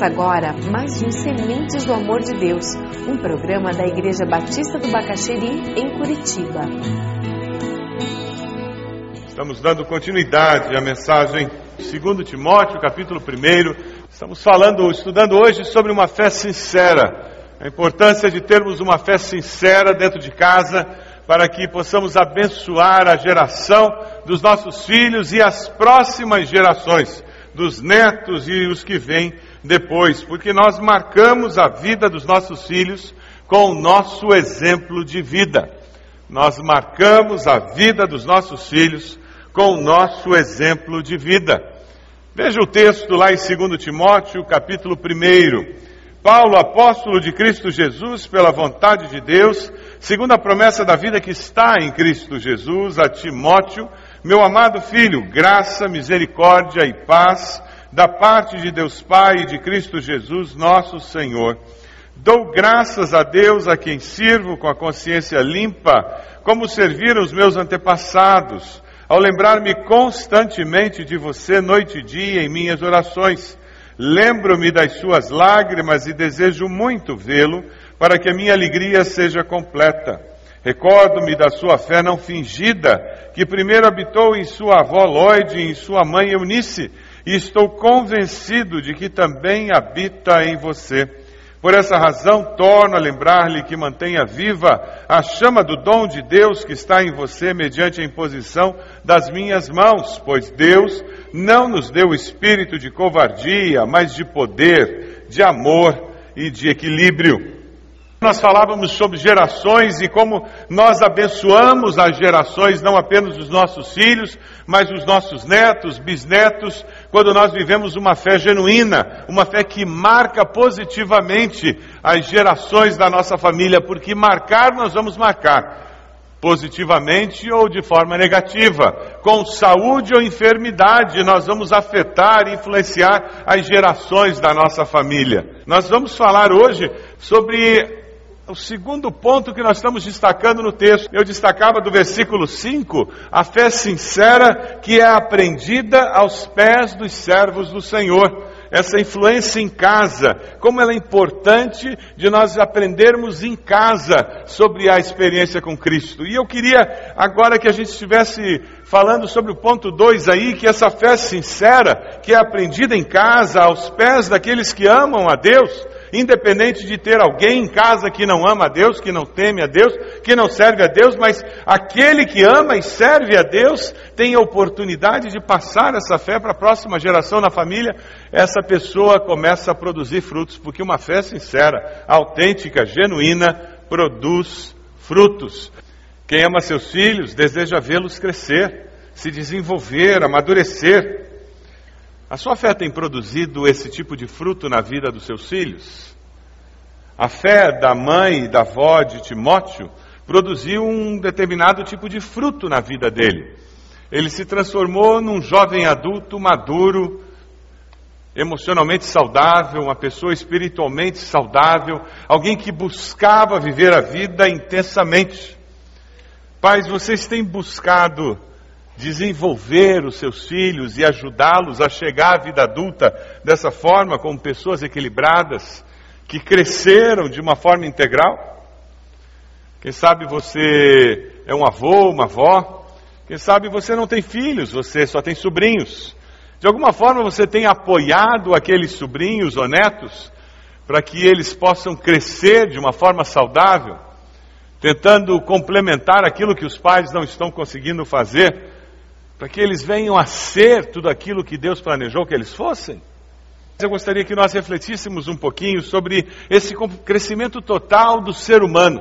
Começa agora mais um Sementes do Amor de Deus, um programa da Igreja Batista do Bacaxeri, em Curitiba. Estamos dando continuidade à mensagem 2 Timóteo, capítulo 1. Estamos falando, estudando hoje sobre uma fé sincera. A importância de termos uma fé sincera dentro de casa para que possamos abençoar a geração dos nossos filhos e as próximas gerações, dos netos e os que vêm depois, porque nós marcamos a vida dos nossos filhos com o nosso exemplo de vida. Nós marcamos a vida dos nossos filhos com o nosso exemplo de vida. Veja o texto lá em 2 Timóteo, capítulo 1. Paulo, apóstolo de Cristo Jesus, pela vontade de Deus, segundo a promessa da vida que está em Cristo Jesus, a Timóteo, meu amado filho, graça, misericórdia e paz da parte de Deus Pai e de Cristo Jesus, nosso Senhor. Dou graças a Deus a quem sirvo com a consciência limpa, como serviram os meus antepassados, ao lembrar-me constantemente de você noite e dia em minhas orações. Lembro-me das suas lágrimas e desejo muito vê-lo para que a minha alegria seja completa. Recordo-me da sua fé não fingida, que primeiro habitou em sua avó Lloyd e em sua mãe Eunice, e estou convencido de que também habita em você. Por essa razão, torno a lembrar-lhe que mantenha viva a chama do dom de Deus que está em você mediante a imposição das minhas mãos, pois Deus não nos deu espírito de covardia, mas de poder, de amor e de equilíbrio. Nós falávamos sobre gerações e como nós abençoamos as gerações, não apenas os nossos filhos, mas os nossos netos, bisnetos, quando nós vivemos uma fé genuína, uma fé que marca positivamente as gerações da nossa família, porque marcar nós vamos marcar positivamente ou de forma negativa. Com saúde ou enfermidade, nós vamos afetar e influenciar as gerações da nossa família. Nós vamos falar hoje sobre o segundo ponto que nós estamos destacando no texto, eu destacava do versículo 5, a fé sincera que é aprendida aos pés dos servos do Senhor. Essa influência em casa, como ela é importante de nós aprendermos em casa sobre a experiência com Cristo. E eu queria agora que a gente estivesse falando sobre o ponto 2 aí, que essa fé sincera, que é aprendida em casa, aos pés daqueles que amam a Deus, independente de ter alguém em casa que não ama a Deus, que não teme a Deus, que não serve a Deus, mas aquele que ama e serve a Deus tem a oportunidade de passar essa fé para a próxima geração na família. Essa pessoa começa a produzir frutos, porque uma fé sincera, autêntica, genuína, produz frutos. Quem ama seus filhos deseja vê-los crescer, se desenvolver, amadurecer. A sua fé tem produzido esse tipo de fruto na vida dos seus filhos? A fé da mãe e da avó de Timóteo produziu um determinado tipo de fruto na vida dele. Ele se transformou num jovem adulto maduro, emocionalmente saudável, uma pessoa espiritualmente saudável, alguém que buscava viver a vida intensamente. Pais, vocês têm buscado desenvolver os seus filhos e ajudá-los a chegar à vida adulta dessa forma, como pessoas equilibradas, que cresceram de uma forma integral? Quem sabe você é um avô, uma avó, quem sabe você não tem filhos, você só tem sobrinhos. De alguma forma você tem apoiado aqueles sobrinhos ou netos para que eles possam crescer de uma forma saudável, tentando complementar aquilo que os pais não estão conseguindo fazer para que eles venham a ser tudo aquilo que Deus planejou que eles fossem? Eu gostaria que nós refletíssemos um pouquinho sobre esse crescimento total do ser humano.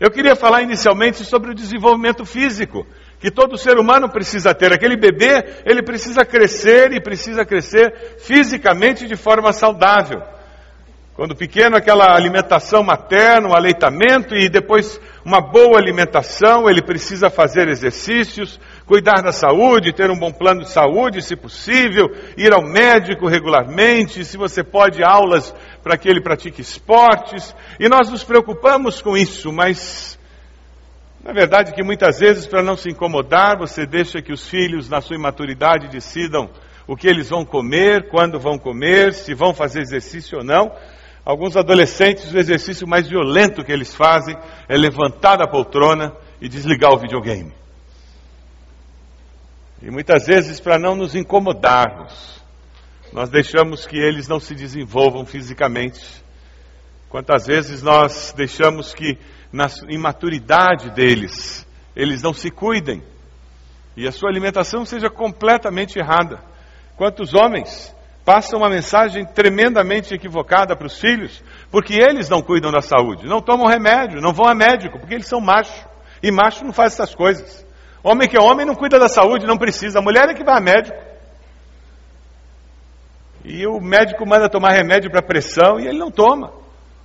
Eu queria falar inicialmente sobre o desenvolvimento físico, que todo ser humano precisa ter. Aquele bebê, ele precisa crescer e precisa crescer fisicamente de forma saudável. Quando pequeno, aquela alimentação materna, o aleitamento e depois uma boa alimentação, ele precisa fazer exercícios, cuidar da saúde, ter um bom plano de saúde, se possível, ir ao médico regularmente, se você pode, aulas para que ele pratique esportes. E nós nos preocupamos com isso, mas na verdade que muitas vezes, para não se incomodar, você deixa que os filhos, na sua imaturidade, decidam o que eles vão comer, quando vão comer, se vão fazer exercício ou não. Alguns adolescentes, o exercício mais violento que eles fazem é levantar da poltrona e desligar o videogame. E muitas vezes, para não nos incomodarmos, nós deixamos que eles não se desenvolvam fisicamente. Quantas vezes nós deixamos que, na imaturidade deles, eles não se cuidem e a sua alimentação seja completamente errada. Quantos homens passam uma mensagem tremendamente equivocada para os filhos, porque eles não cuidam da saúde, não tomam remédio, não vão a médico, porque eles são macho. E macho não faz essas coisas. Homem que é homem não cuida da saúde, não precisa. A mulher é que vai a médico. E o médico manda tomar remédio para pressão e ele não toma.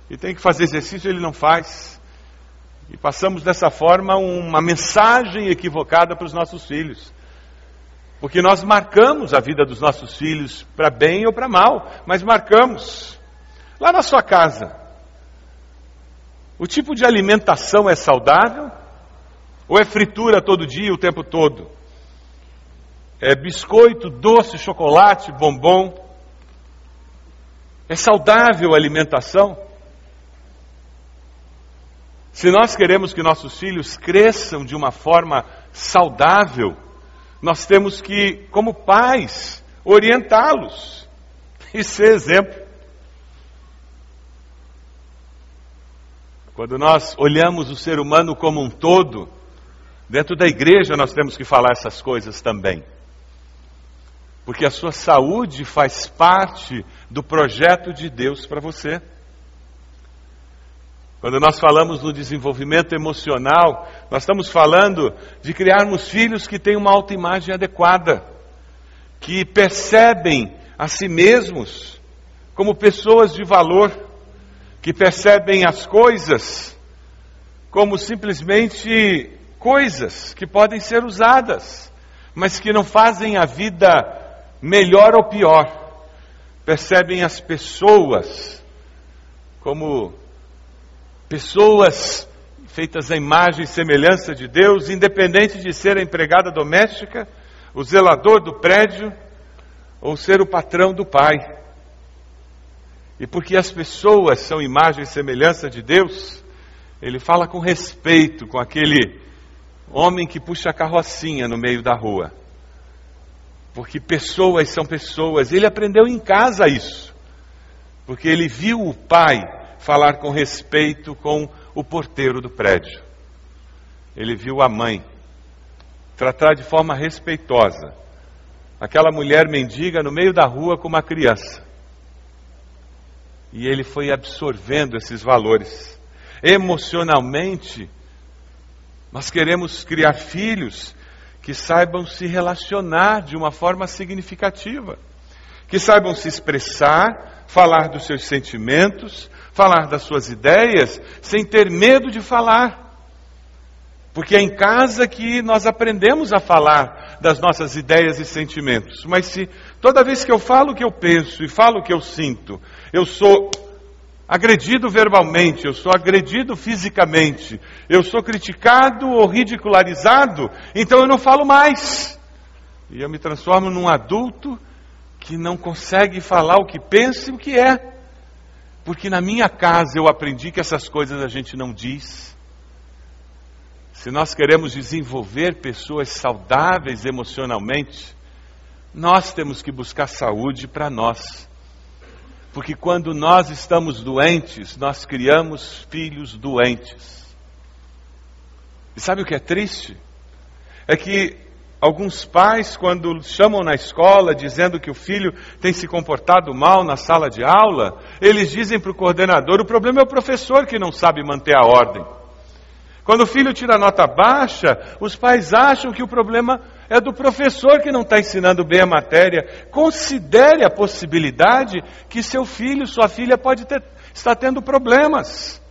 E tem que fazer exercício, ele não faz. E passamos dessa forma uma mensagem equivocada para os nossos filhos. Porque nós marcamos a vida dos nossos filhos para bem ou para mal, mas marcamos. Lá na sua casa, o tipo de alimentação é saudável? Ou é fritura todo dia, o tempo todo? É biscoito, doce, chocolate, bombom? É saudável a alimentação? Se nós queremos que nossos filhos cresçam de uma forma saudável, nós temos que, como pais, orientá-los e ser exemplo. Quando nós olhamos o ser humano como um todo, dentro da igreja nós temos que falar essas coisas também. Porque a sua saúde faz parte do projeto de Deus para você. Quando nós falamos no desenvolvimento emocional, nós estamos falando de criarmos filhos que têm uma autoimagem adequada, que percebem a si mesmos como pessoas de valor, que percebem as coisas como simplesmente coisas que podem ser usadas, mas que não fazem a vida melhor ou pior. Percebem as pessoas como Pessoas feitas à imagem e semelhança de Deus, independente de ser a empregada doméstica, o zelador do prédio ou ser o patrão do pai. E porque as pessoas são imagem e semelhança de Deus, ele fala com respeito com aquele homem que puxa a carrocinha no meio da rua. Porque pessoas são pessoas. Ele aprendeu em casa isso. Porque ele viu o pai falar com respeito com o porteiro do prédio. Ele viu a mãe tratar de forma respeitosa aquela mulher mendiga no meio da rua com uma criança. E ele foi absorvendo esses valores. Emocionalmente, nós queremos criar filhos que saibam se relacionar de uma forma significativa, que saibam se expressar, falar dos seus sentimentos, falar das suas ideias sem ter medo de falar. Porque é em casa que nós aprendemos a falar das nossas ideias e sentimentos. Mas se toda vez que eu falo o que eu penso e falo o que eu sinto, eu sou agredido verbalmente, eu sou agredido fisicamente, eu sou criticado ou ridicularizado, então eu não falo mais. E eu me transformo num adulto que não consegue falar o que pensa e o que é. Porque na minha casa eu aprendi que essas coisas a gente não diz. Se nós queremos desenvolver pessoas saudáveis emocionalmente, nós temos que buscar saúde para nós. Porque quando nós estamos doentes, nós criamos filhos doentes. E sabe o que é triste? É que Alguns pais, quando chamam na escola dizendo que o filho tem se comportado mal na sala de aula, eles dizem para o coordenador: o problema é o professor que não sabe manter a ordem. Quando o filho tira nota baixa, os pais acham que o problema é do professor que não está ensinando bem a matéria. Considere a possibilidade que seu filho, sua filha pode ter, estar tendo problemas.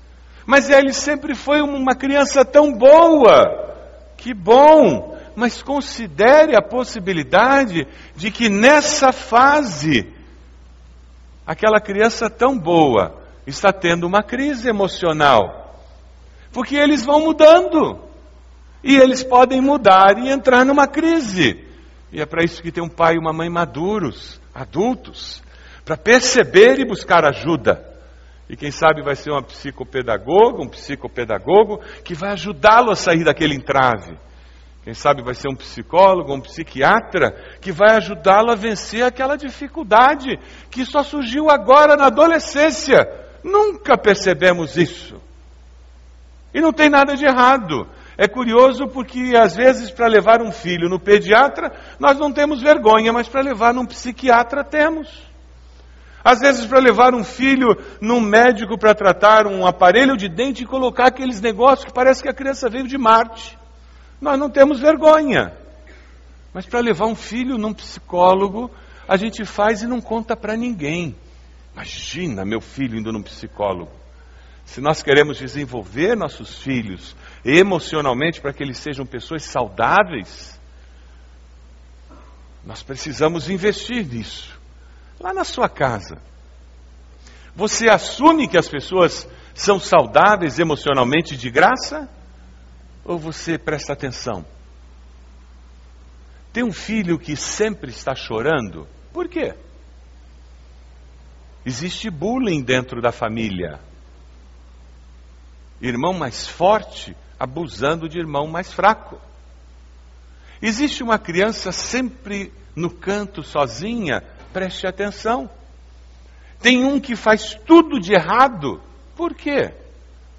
Mas ele sempre foi uma criança tão boa. Que bom! Mas considere a possibilidade de que nessa fase, aquela criança tão boa está tendo uma crise emocional. Porque eles vão mudando. E eles podem mudar e entrar numa crise. E é para isso que tem um pai e uma mãe maduros, adultos, para perceber e buscar ajuda. E quem sabe vai ser uma psicopedagoga, um psicopedagogo que vai ajudá-lo a sair daquele entrave. Quem sabe vai ser um psicólogo, um psiquiatra que vai ajudá-lo a vencer aquela dificuldade que só surgiu agora na adolescência. Nunca percebemos isso. E não tem nada de errado. É curioso porque, às vezes, para levar um filho no pediatra, nós não temos vergonha, mas para levar num psiquiatra, temos. Às vezes, para levar um filho num médico para tratar um aparelho de dente e colocar aqueles negócios que parece que a criança veio de Marte. Nós não temos vergonha. Mas para levar um filho num psicólogo, a gente faz e não conta para ninguém. Imagina meu filho indo num psicólogo. Se nós queremos desenvolver nossos filhos emocionalmente para que eles sejam pessoas saudáveis, nós precisamos investir nisso. Lá na sua casa. Você assume que as pessoas são saudáveis emocionalmente de graça? Ou você presta atenção? Tem um filho que sempre está chorando? Por quê? Existe bullying dentro da família. Irmão mais forte abusando de irmão mais fraco. Existe uma criança sempre no canto sozinha, preste atenção. Tem um que faz tudo de errado, por quê?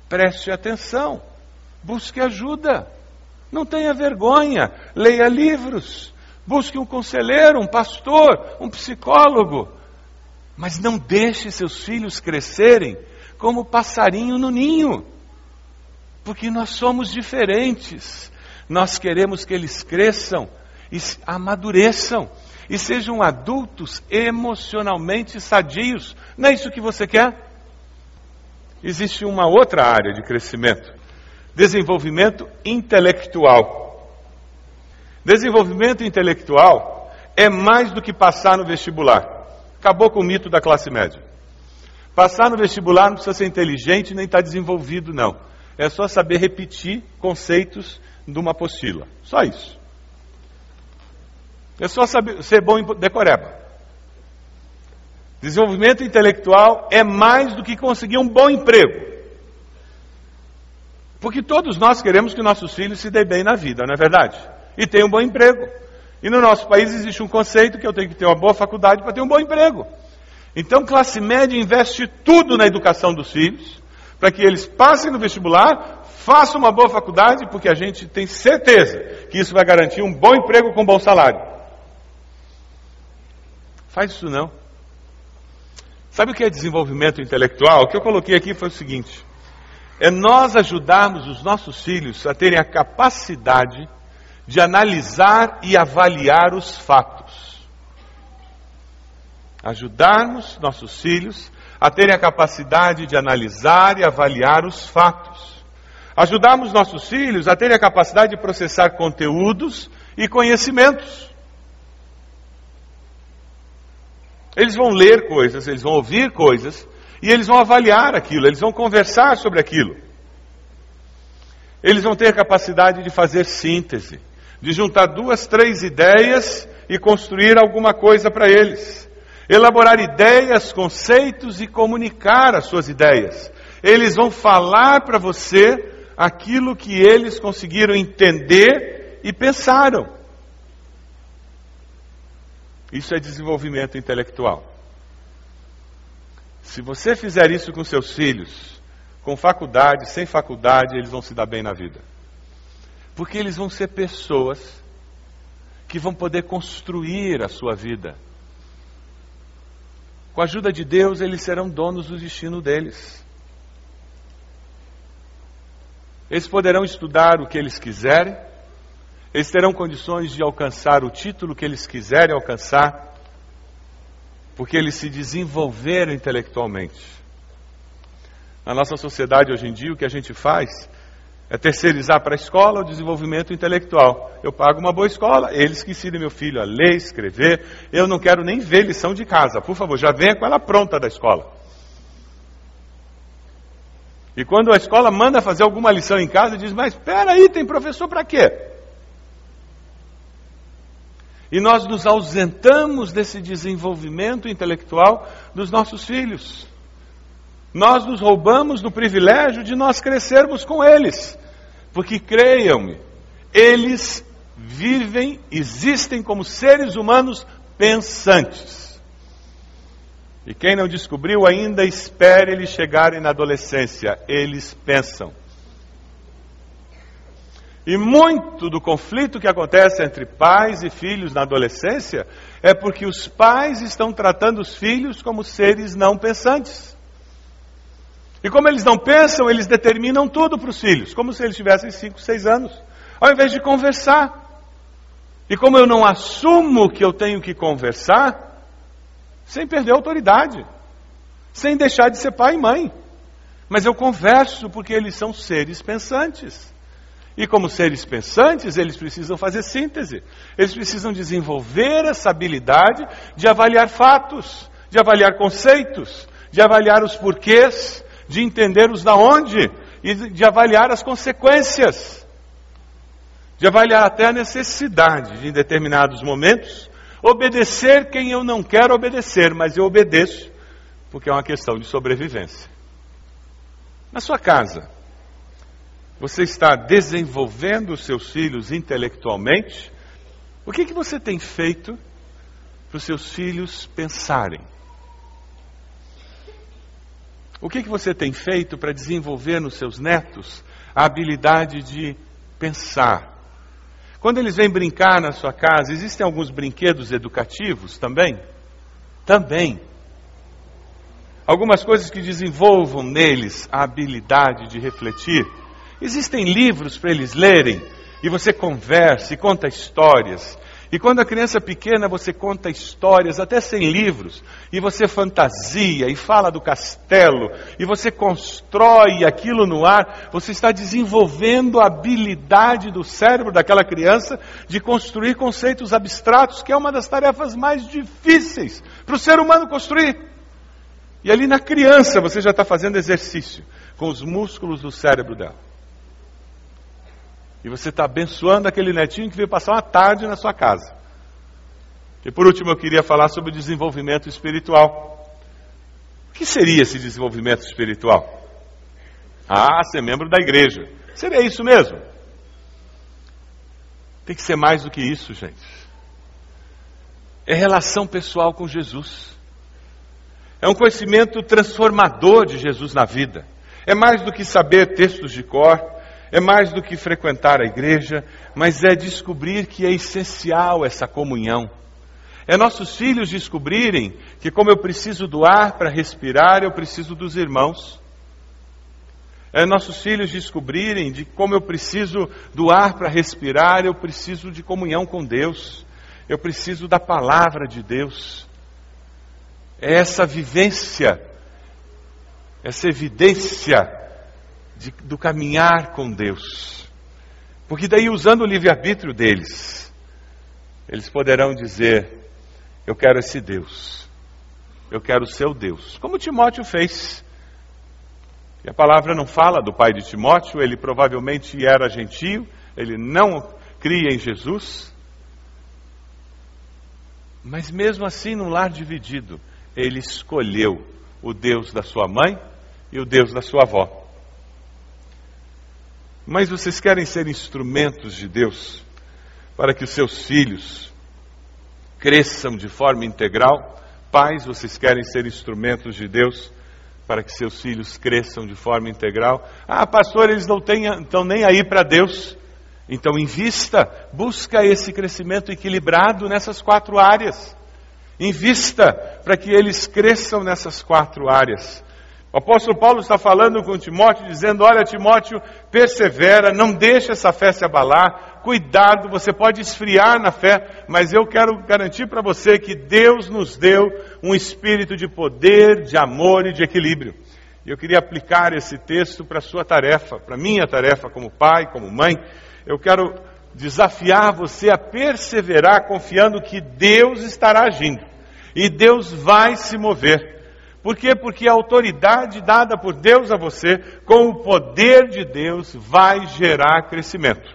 Preste atenção, busque ajuda, não tenha vergonha, leia livros, busque um conselheiro, um pastor, um psicólogo, mas não deixe seus filhos crescerem como passarinho no ninho porque nós somos diferentes. Nós queremos que eles cresçam e amadureçam e sejam adultos emocionalmente sadios. Não é isso que você quer? Existe uma outra área de crescimento: desenvolvimento intelectual. Desenvolvimento intelectual é mais do que passar no vestibular. Acabou com o mito da classe média. Passar no vestibular não precisa ser inteligente nem estar desenvolvido, não. É só saber repetir conceitos de uma apostila. Só isso. É só saber, ser bom em decoreba. Desenvolvimento intelectual é mais do que conseguir um bom emprego. Porque todos nós queremos que nossos filhos se dêem bem na vida, não é verdade? E tenham um bom emprego. E no nosso país existe um conceito que eu tenho que ter uma boa faculdade para ter um bom emprego. Então, classe média investe tudo na educação dos filhos, para que eles passem no vestibular, façam uma boa faculdade, porque a gente tem certeza que isso vai garantir um bom emprego com um bom salário. Faz isso não. Sabe o que é desenvolvimento intelectual? O que eu coloquei aqui foi o seguinte: é nós ajudarmos os nossos filhos a terem a capacidade de analisar e avaliar os fatos. Ajudarmos nossos filhos a terem a capacidade de analisar e avaliar os fatos. Ajudarmos nossos filhos a terem a capacidade de processar conteúdos e conhecimentos. Eles vão ler coisas, eles vão ouvir coisas e eles vão avaliar aquilo, eles vão conversar sobre aquilo. Eles vão ter capacidade de fazer síntese, de juntar duas, três ideias e construir alguma coisa para eles elaborar ideias, conceitos e comunicar as suas ideias. Eles vão falar para você aquilo que eles conseguiram entender e pensaram. Isso é desenvolvimento intelectual. Se você fizer isso com seus filhos, com faculdade, sem faculdade, eles vão se dar bem na vida. Porque eles vão ser pessoas que vão poder construir a sua vida com a ajuda de Deus, eles serão donos do destino deles. Eles poderão estudar o que eles quiserem, eles terão condições de alcançar o título que eles quiserem alcançar, porque eles se desenvolveram intelectualmente. Na nossa sociedade hoje em dia, o que a gente faz é terceirizar para a escola o desenvolvimento intelectual. Eu pago uma boa escola, eles que ensinam meu filho a ler, escrever. Eu não quero nem ver lição de casa. Por favor, já venha com ela pronta da escola. E quando a escola manda fazer alguma lição em casa, diz: Mas espera aí, tem professor para quê? E nós nos ausentamos desse desenvolvimento intelectual dos nossos filhos. Nós nos roubamos do privilégio de nós crescermos com eles. Porque creiam-me, eles vivem, existem como seres humanos pensantes. E quem não descobriu ainda, espere eles chegarem na adolescência. Eles pensam. E muito do conflito que acontece entre pais e filhos na adolescência é porque os pais estão tratando os filhos como seres não pensantes. E como eles não pensam, eles determinam tudo para os filhos, como se eles tivessem 5, 6 anos, ao invés de conversar. E como eu não assumo que eu tenho que conversar, sem perder a autoridade, sem deixar de ser pai e mãe, mas eu converso porque eles são seres pensantes. E como seres pensantes, eles precisam fazer síntese. Eles precisam desenvolver essa habilidade de avaliar fatos, de avaliar conceitos, de avaliar os porquês, de entender os da onde e de avaliar as consequências. De avaliar até a necessidade de, em determinados momentos, obedecer quem eu não quero obedecer, mas eu obedeço porque é uma questão de sobrevivência. Na sua casa, você está desenvolvendo os seus filhos intelectualmente? O que, que você tem feito para os seus filhos pensarem? O que, que você tem feito para desenvolver nos seus netos a habilidade de pensar? Quando eles vêm brincar na sua casa, existem alguns brinquedos educativos também? Também. Algumas coisas que desenvolvam neles a habilidade de refletir. Existem livros para eles lerem e você conversa e conta histórias. E quando a criança pequena, você conta histórias, até sem livros, e você fantasia e fala do castelo, e você constrói aquilo no ar, você está desenvolvendo a habilidade do cérebro daquela criança de construir conceitos abstratos, que é uma das tarefas mais difíceis para o ser humano construir. E ali na criança você já está fazendo exercício com os músculos do cérebro dela. E você está abençoando aquele netinho que veio passar uma tarde na sua casa. E por último, eu queria falar sobre desenvolvimento espiritual. O que seria esse desenvolvimento espiritual? Ah, ser membro da igreja. Seria isso mesmo? Tem que ser mais do que isso, gente. É relação pessoal com Jesus. É um conhecimento transformador de Jesus na vida. É mais do que saber textos de cor, é mais do que frequentar a igreja, mas é descobrir que é essencial essa comunhão. É nossos filhos descobrirem que, como eu preciso do ar para respirar, eu preciso dos irmãos. É nossos filhos descobrirem de como eu preciso do ar para respirar, eu preciso de comunhão com Deus. Eu preciso da palavra de Deus. É essa vivência, essa evidência de, do caminhar com Deus. Porque daí, usando o livre-arbítrio deles, eles poderão dizer: Eu quero esse Deus, eu quero o seu Deus, como Timóteo fez. E a palavra não fala do pai de Timóteo, ele provavelmente era gentio, ele não cria em Jesus. Mas mesmo assim, num lar dividido, ele escolheu o Deus da sua mãe e o Deus da sua avó. Mas vocês querem ser instrumentos de Deus para que os seus filhos cresçam de forma integral? Pais, vocês querem ser instrumentos de Deus para que seus filhos cresçam de forma integral? Ah, pastor, eles não estão nem aí para Deus. Então, invista, busca esse crescimento equilibrado nessas quatro áreas. Invista para que eles cresçam nessas quatro áreas. O apóstolo Paulo está falando com Timóteo, dizendo: Olha, Timóteo, persevera, não deixe essa fé se abalar, cuidado, você pode esfriar na fé, mas eu quero garantir para você que Deus nos deu um espírito de poder, de amor e de equilíbrio. E eu queria aplicar esse texto para a sua tarefa, para a minha tarefa como pai, como mãe. Eu quero desafiar você a perseverar confiando que Deus estará agindo e Deus vai se mover. Por quê? Porque a autoridade dada por Deus a você, com o poder de Deus, vai gerar crescimento.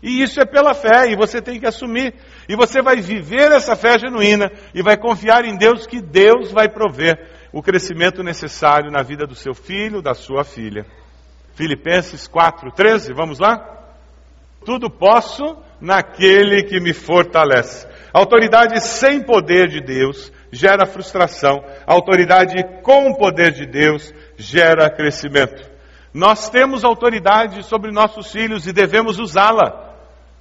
E isso é pela fé, e você tem que assumir. E você vai viver essa fé genuína e vai confiar em Deus que Deus vai prover o crescimento necessário na vida do seu filho, da sua filha. Filipenses 4:13, vamos lá? Tudo posso naquele que me fortalece. Autoridade sem poder de Deus gera frustração. Autoridade com o poder de Deus gera crescimento. Nós temos autoridade sobre nossos filhos e devemos usá-la.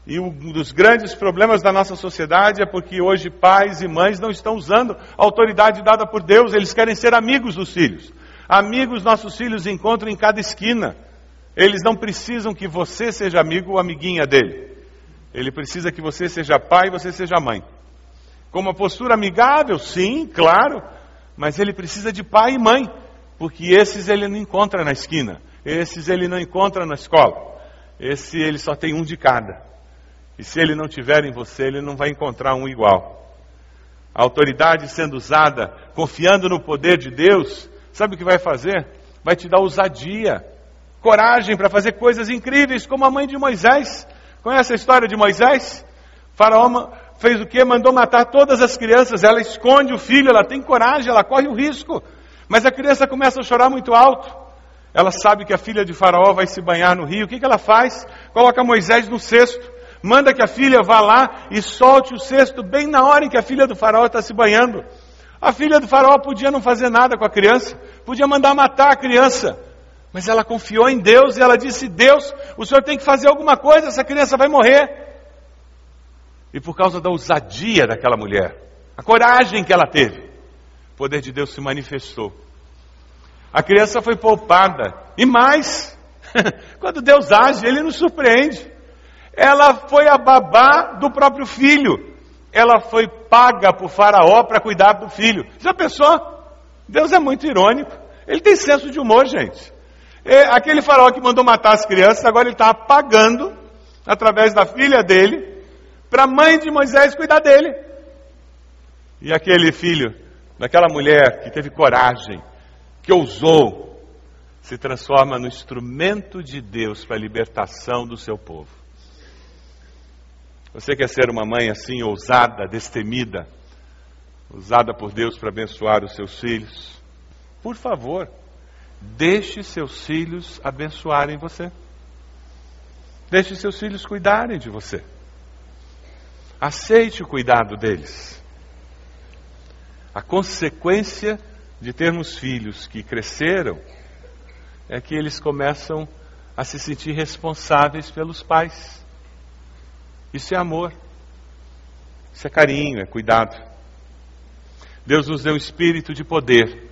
E um dos grandes problemas da nossa sociedade é porque hoje pais e mães não estão usando a autoridade dada por Deus, eles querem ser amigos dos filhos. Amigos nossos filhos encontram em cada esquina. Eles não precisam que você seja amigo ou amiguinha dele. Ele precisa que você seja pai e você seja mãe. Com uma postura amigável, sim, claro, mas ele precisa de pai e mãe, porque esses ele não encontra na esquina, esses ele não encontra na escola. Esse ele só tem um de cada. E se ele não tiver em você, ele não vai encontrar um igual. A autoridade sendo usada, confiando no poder de Deus, sabe o que vai fazer? Vai te dar ousadia, coragem para fazer coisas incríveis, como a mãe de Moisés. Conhece a história de Moisés? Faraó fez o que? Mandou matar todas as crianças. Ela esconde o filho, ela tem coragem, ela corre o risco. Mas a criança começa a chorar muito alto. Ela sabe que a filha de Faraó vai se banhar no rio. O que, que ela faz? Coloca Moisés no cesto. Manda que a filha vá lá e solte o cesto bem na hora em que a filha do Faraó está se banhando. A filha do Faraó podia não fazer nada com a criança, podia mandar matar a criança. Mas ela confiou em Deus e ela disse: Deus, o senhor tem que fazer alguma coisa, essa criança vai morrer. E por causa da ousadia daquela mulher, a coragem que ela teve, o poder de Deus se manifestou. A criança foi poupada. E mais, quando Deus age, ele nos surpreende. Ela foi a babá do próprio filho. Ela foi paga por Faraó para cuidar do filho. Já pensou? Deus é muito irônico. Ele tem senso de humor, gente. E aquele faraó que mandou matar as crianças, agora ele está pagando, através da filha dele, para a mãe de Moisés cuidar dele. E aquele filho, daquela mulher que teve coragem, que ousou, se transforma no instrumento de Deus para a libertação do seu povo. Você quer ser uma mãe assim, ousada, destemida, usada por Deus para abençoar os seus filhos? Por favor, Deixe seus filhos abençoarem você. Deixe seus filhos cuidarem de você. Aceite o cuidado deles. A consequência de termos filhos que cresceram é que eles começam a se sentir responsáveis pelos pais. Isso é amor. Isso é carinho, é cuidado. Deus nos deu um espírito de poder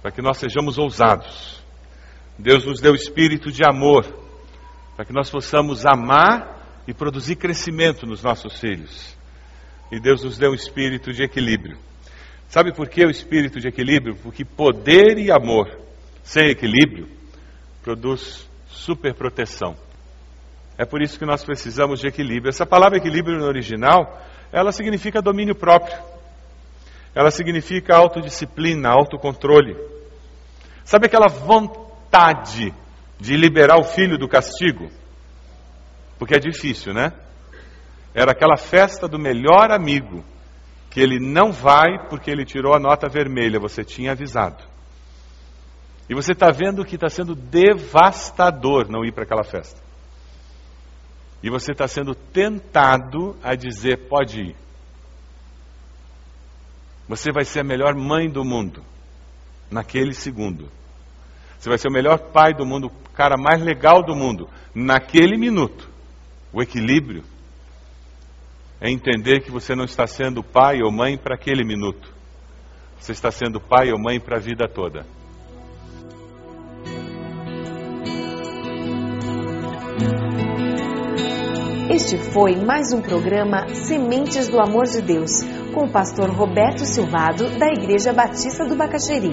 para que nós sejamos ousados. Deus nos deu espírito de amor, para que nós possamos amar e produzir crescimento nos nossos filhos. E Deus nos deu um espírito de equilíbrio. Sabe por que o espírito de equilíbrio? Porque poder e amor sem equilíbrio produz superproteção. É por isso que nós precisamos de equilíbrio. Essa palavra equilíbrio no original, ela significa domínio próprio. Ela significa autodisciplina, autocontrole. Sabe aquela vontade de liberar o filho do castigo? Porque é difícil, né? Era aquela festa do melhor amigo, que ele não vai porque ele tirou a nota vermelha, você tinha avisado. E você está vendo que está sendo devastador não ir para aquela festa. E você está sendo tentado a dizer: pode ir. Você vai ser a melhor mãe do mundo naquele segundo. Você vai ser o melhor pai do mundo, o cara mais legal do mundo, naquele minuto. O equilíbrio é entender que você não está sendo pai ou mãe para aquele minuto. Você está sendo pai ou mãe para a vida toda. Este foi mais um programa Sementes do Amor de Deus, com o pastor Roberto Silvado, da Igreja Batista do Bacaxeri.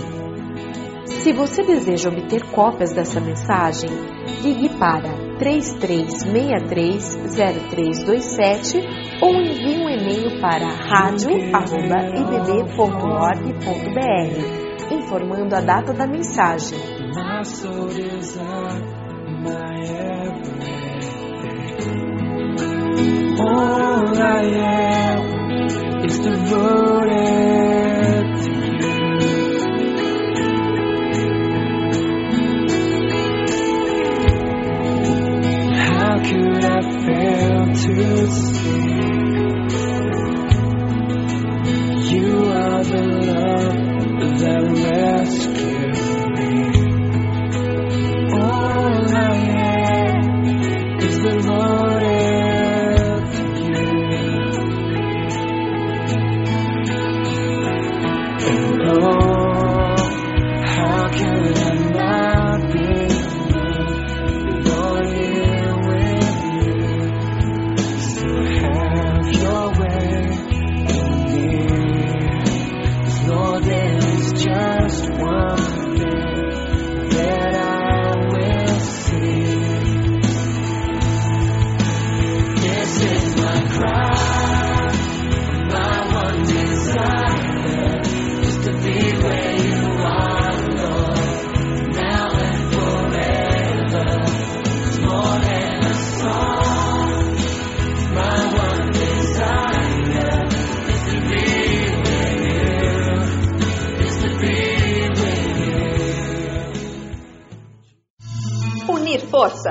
Se você deseja obter cópias dessa mensagem, ligue para 33630327 ou envie um e-mail para radio@ibb.org.br, informando a data da mensagem. All I am is the. could see.